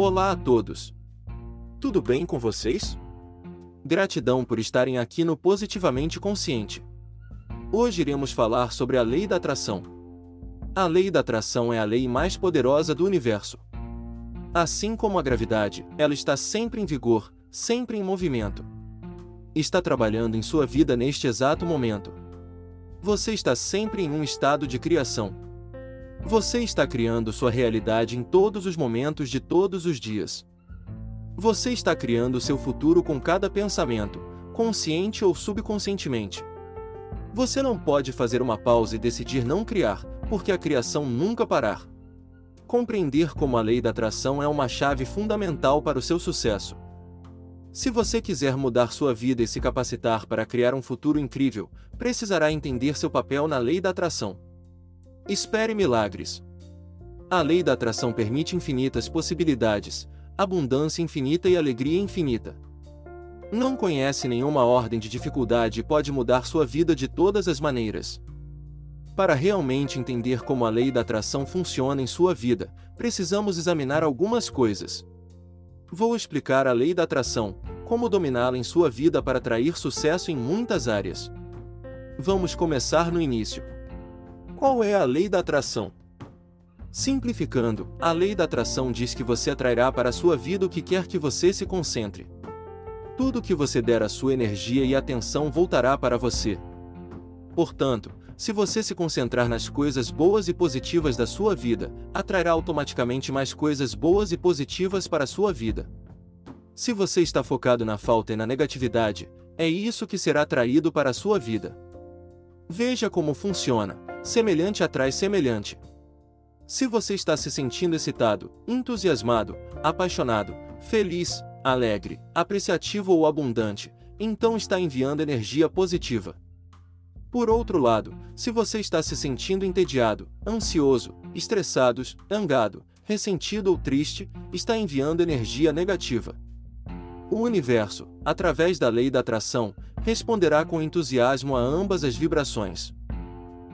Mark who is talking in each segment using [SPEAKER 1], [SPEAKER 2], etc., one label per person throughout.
[SPEAKER 1] Olá a todos! Tudo bem com vocês? Gratidão por estarem aqui no Positivamente Consciente. Hoje iremos falar sobre a lei da atração. A lei da atração é a lei mais poderosa do universo. Assim como a gravidade, ela está sempre em vigor, sempre em movimento. Está trabalhando em sua vida neste exato momento. Você está sempre em um estado de criação. Você está criando sua realidade em todos os momentos de todos os dias. Você está criando seu futuro com cada pensamento, consciente ou subconscientemente. Você não pode fazer uma pausa e decidir não criar, porque a criação nunca parar. Compreender como a lei da atração é uma chave fundamental para o seu sucesso. Se você quiser mudar sua vida e se capacitar para criar um futuro incrível, precisará entender seu papel na lei da atração. Espere milagres. A lei da atração permite infinitas possibilidades, abundância infinita e alegria infinita. Não conhece nenhuma ordem de dificuldade e pode mudar sua vida de todas as maneiras. Para realmente entender como a lei da atração funciona em sua vida, precisamos examinar algumas coisas. Vou explicar a lei da atração, como dominá-la em sua vida para atrair sucesso em muitas áreas. Vamos começar no início. Qual é a lei da atração? Simplificando, a lei da atração diz que você atrairá para a sua vida o que quer que você se concentre. Tudo que você der a sua energia e atenção voltará para você. Portanto, se você se concentrar nas coisas boas e positivas da sua vida, atrairá automaticamente mais coisas boas e positivas para a sua vida. Se você está focado na falta e na negatividade, é isso que será atraído para a sua vida. Veja como funciona: semelhante atrai semelhante. Se você está se sentindo excitado, entusiasmado, apaixonado, feliz, alegre, apreciativo ou abundante, então está enviando energia positiva. Por outro lado, se você está se sentindo entediado, ansioso, estressado, angado, ressentido ou triste, está enviando energia negativa. O universo, através da lei da atração, responderá com entusiasmo a ambas as vibrações.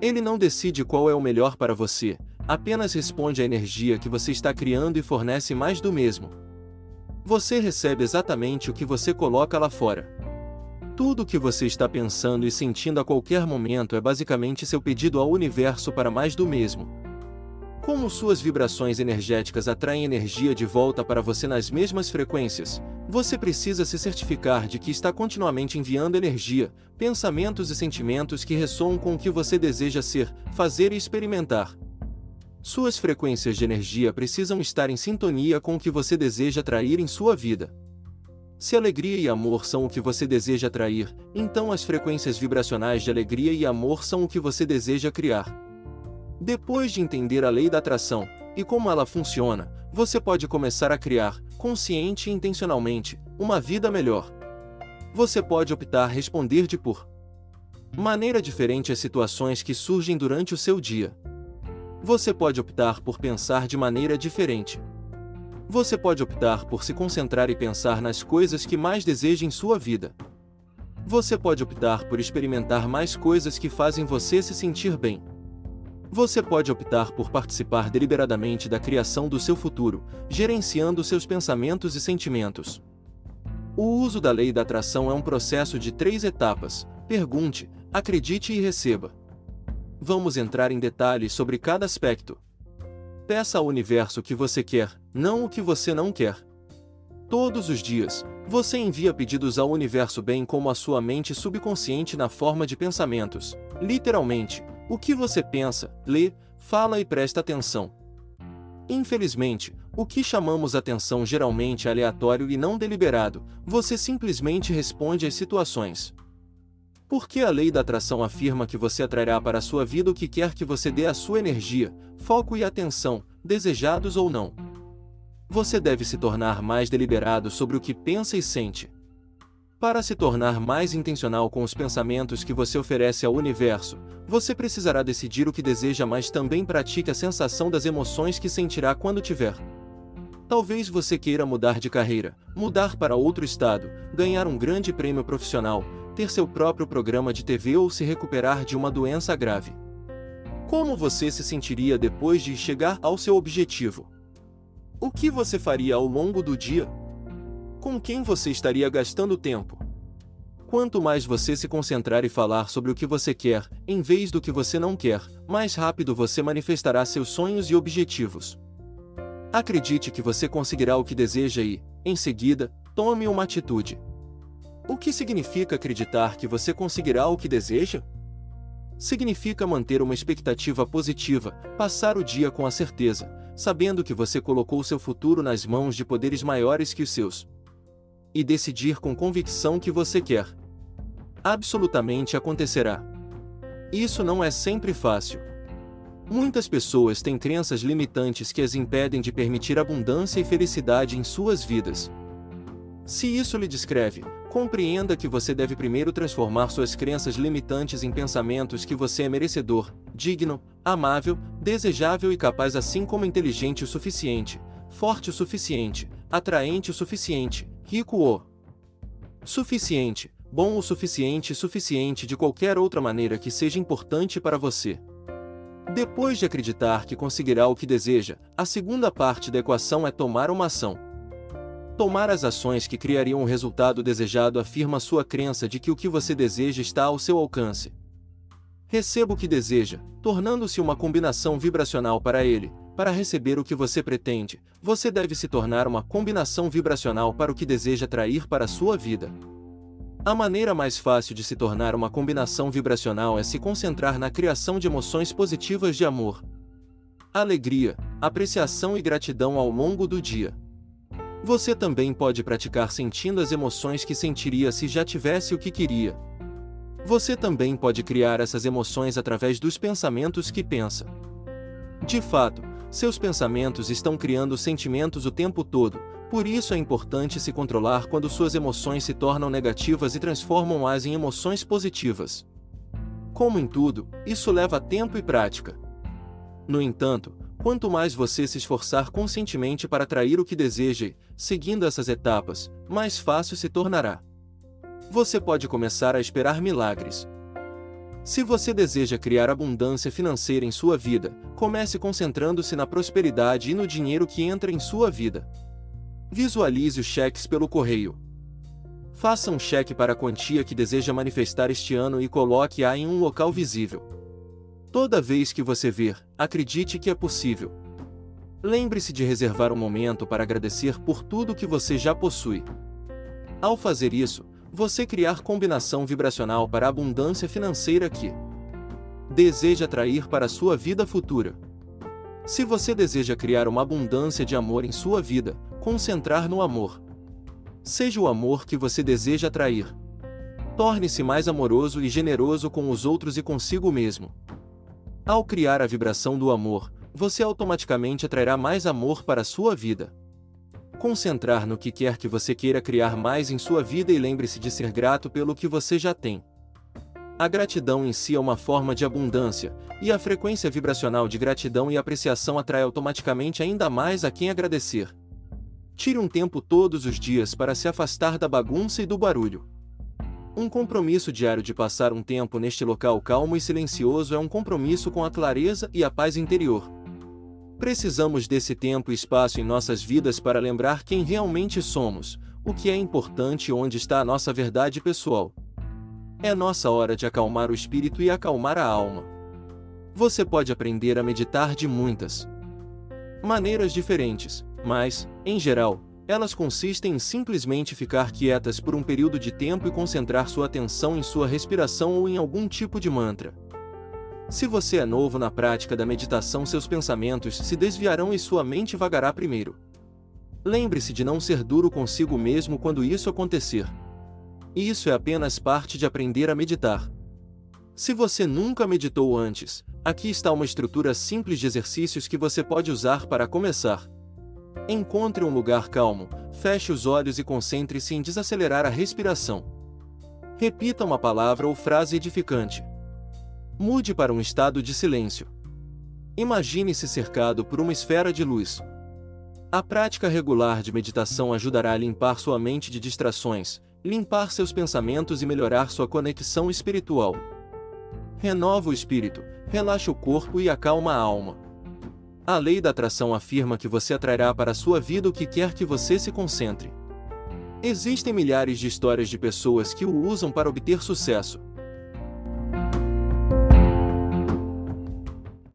[SPEAKER 1] Ele não decide qual é o melhor para você, apenas responde à energia que você está criando e fornece mais do mesmo. Você recebe exatamente o que você coloca lá fora. Tudo o que você está pensando e sentindo a qualquer momento é basicamente seu pedido ao universo para mais do mesmo. Como suas vibrações energéticas atraem energia de volta para você nas mesmas frequências, você precisa se certificar de que está continuamente enviando energia, pensamentos e sentimentos que ressoam com o que você deseja ser, fazer e experimentar. Suas frequências de energia precisam estar em sintonia com o que você deseja atrair em sua vida. Se alegria e amor são o que você deseja atrair, então as frequências vibracionais de alegria e amor são o que você deseja criar. Depois de entender a lei da atração e como ela funciona, você pode começar a criar, consciente e intencionalmente, uma vida melhor. Você pode optar responder de por maneira diferente às situações que surgem durante o seu dia. Você pode optar por pensar de maneira diferente. Você pode optar por se concentrar e pensar nas coisas que mais deseja em sua vida. Você pode optar por experimentar mais coisas que fazem você se sentir bem. Você pode optar por participar deliberadamente da criação do seu futuro, gerenciando seus pensamentos e sentimentos. O uso da lei da atração é um processo de três etapas: pergunte, acredite e receba. Vamos entrar em detalhes sobre cada aspecto. Peça ao universo o que você quer, não o que você não quer. Todos os dias, você envia pedidos ao universo bem como a sua mente subconsciente na forma de pensamentos. Literalmente, o que você pensa, lê, fala e presta atenção. Infelizmente, o que chamamos atenção geralmente é aleatório e não deliberado, você simplesmente responde às situações. Porque a lei da atração afirma que você atrairá para a sua vida o que quer que você dê a sua energia, foco e atenção, desejados ou não. Você deve se tornar mais deliberado sobre o que pensa e sente. Para se tornar mais intencional com os pensamentos que você oferece ao universo, você precisará decidir o que deseja, mas também pratique a sensação das emoções que sentirá quando tiver. Talvez você queira mudar de carreira, mudar para outro estado, ganhar um grande prêmio profissional, ter seu próprio programa de TV ou se recuperar de uma doença grave. Como você se sentiria depois de chegar ao seu objetivo? O que você faria ao longo do dia? Com quem você estaria gastando tempo? Quanto mais você se concentrar e falar sobre o que você quer, em vez do que você não quer, mais rápido você manifestará seus sonhos e objetivos. Acredite que você conseguirá o que deseja e, em seguida, tome uma atitude. O que significa acreditar que você conseguirá o que deseja? Significa manter uma expectativa positiva, passar o dia com a certeza, sabendo que você colocou seu futuro nas mãos de poderes maiores que os seus. E decidir com convicção que você quer. Absolutamente acontecerá. Isso não é sempre fácil. Muitas pessoas têm crenças limitantes que as impedem de permitir abundância e felicidade em suas vidas. Se isso lhe descreve, compreenda que você deve primeiro transformar suas crenças limitantes em pensamentos que você é merecedor, digno, amável, desejável e capaz, assim como inteligente o suficiente, forte o suficiente, atraente o suficiente, rico o suficiente, bom o suficiente suficiente de qualquer outra maneira que seja importante para você. Depois de acreditar que conseguirá o que deseja, a segunda parte da equação é tomar uma ação. Tomar as ações que criariam o resultado desejado afirma sua crença de que o que você deseja está ao seu alcance. Receba o que deseja, tornando-se uma combinação vibracional para ele. Para receber o que você pretende, você deve se tornar uma combinação vibracional para o que deseja atrair para a sua vida. A maneira mais fácil de se tornar uma combinação vibracional é se concentrar na criação de emoções positivas de amor, alegria, apreciação e gratidão ao longo do dia. Você também pode praticar sentindo as emoções que sentiria se já tivesse o que queria. Você também pode criar essas emoções através dos pensamentos que pensa. De fato, seus pensamentos estão criando sentimentos o tempo todo, por isso é importante se controlar quando suas emoções se tornam negativas e transformam-as em emoções positivas. Como em tudo, isso leva tempo e prática. No entanto, quanto mais você se esforçar conscientemente para atrair o que deseja seguindo essas etapas, mais fácil se tornará. Você pode começar a esperar milagres. Se você deseja criar abundância financeira em sua vida, comece concentrando-se na prosperidade e no dinheiro que entra em sua vida. Visualize os cheques pelo correio. Faça um cheque para a quantia que deseja manifestar este ano e coloque-a em um local visível. Toda vez que você ver, acredite que é possível. Lembre-se de reservar um momento para agradecer por tudo que você já possui. Ao fazer isso, você criar combinação vibracional para a abundância financeira que deseja atrair para a sua vida futura. Se você deseja criar uma abundância de amor em sua vida, concentrar no amor. Seja o amor que você deseja atrair. Torne-se mais amoroso e generoso com os outros e consigo mesmo. Ao criar a vibração do amor, você automaticamente atrairá mais amor para a sua vida. Concentrar no que quer que você queira criar mais em sua vida e lembre-se de ser grato pelo que você já tem. A gratidão em si é uma forma de abundância, e a frequência vibracional de gratidão e apreciação atrai automaticamente ainda mais a quem agradecer. Tire um tempo todos os dias para se afastar da bagunça e do barulho. Um compromisso diário de passar um tempo neste local calmo e silencioso é um compromisso com a clareza e a paz interior. Precisamos desse tempo e espaço em nossas vidas para lembrar quem realmente somos, o que é importante e onde está a nossa verdade pessoal. É nossa hora de acalmar o espírito e acalmar a alma. Você pode aprender a meditar de muitas maneiras diferentes, mas, em geral, elas consistem em simplesmente ficar quietas por um período de tempo e concentrar sua atenção em sua respiração ou em algum tipo de mantra. Se você é novo na prática da meditação, seus pensamentos se desviarão e sua mente vagará primeiro. Lembre-se de não ser duro consigo mesmo quando isso acontecer. Isso é apenas parte de aprender a meditar. Se você nunca meditou antes, aqui está uma estrutura simples de exercícios que você pode usar para começar. Encontre um lugar calmo, feche os olhos e concentre-se em desacelerar a respiração. Repita uma palavra ou frase edificante. Mude para um estado de silêncio. Imagine-se cercado por uma esfera de luz. A prática regular de meditação ajudará a limpar sua mente de distrações, limpar seus pensamentos e melhorar sua conexão espiritual. Renova o espírito, relaxa o corpo e acalma a alma. A lei da atração afirma que você atrairá para a sua vida o que quer que você se concentre. Existem milhares de histórias de pessoas que o usam para obter sucesso.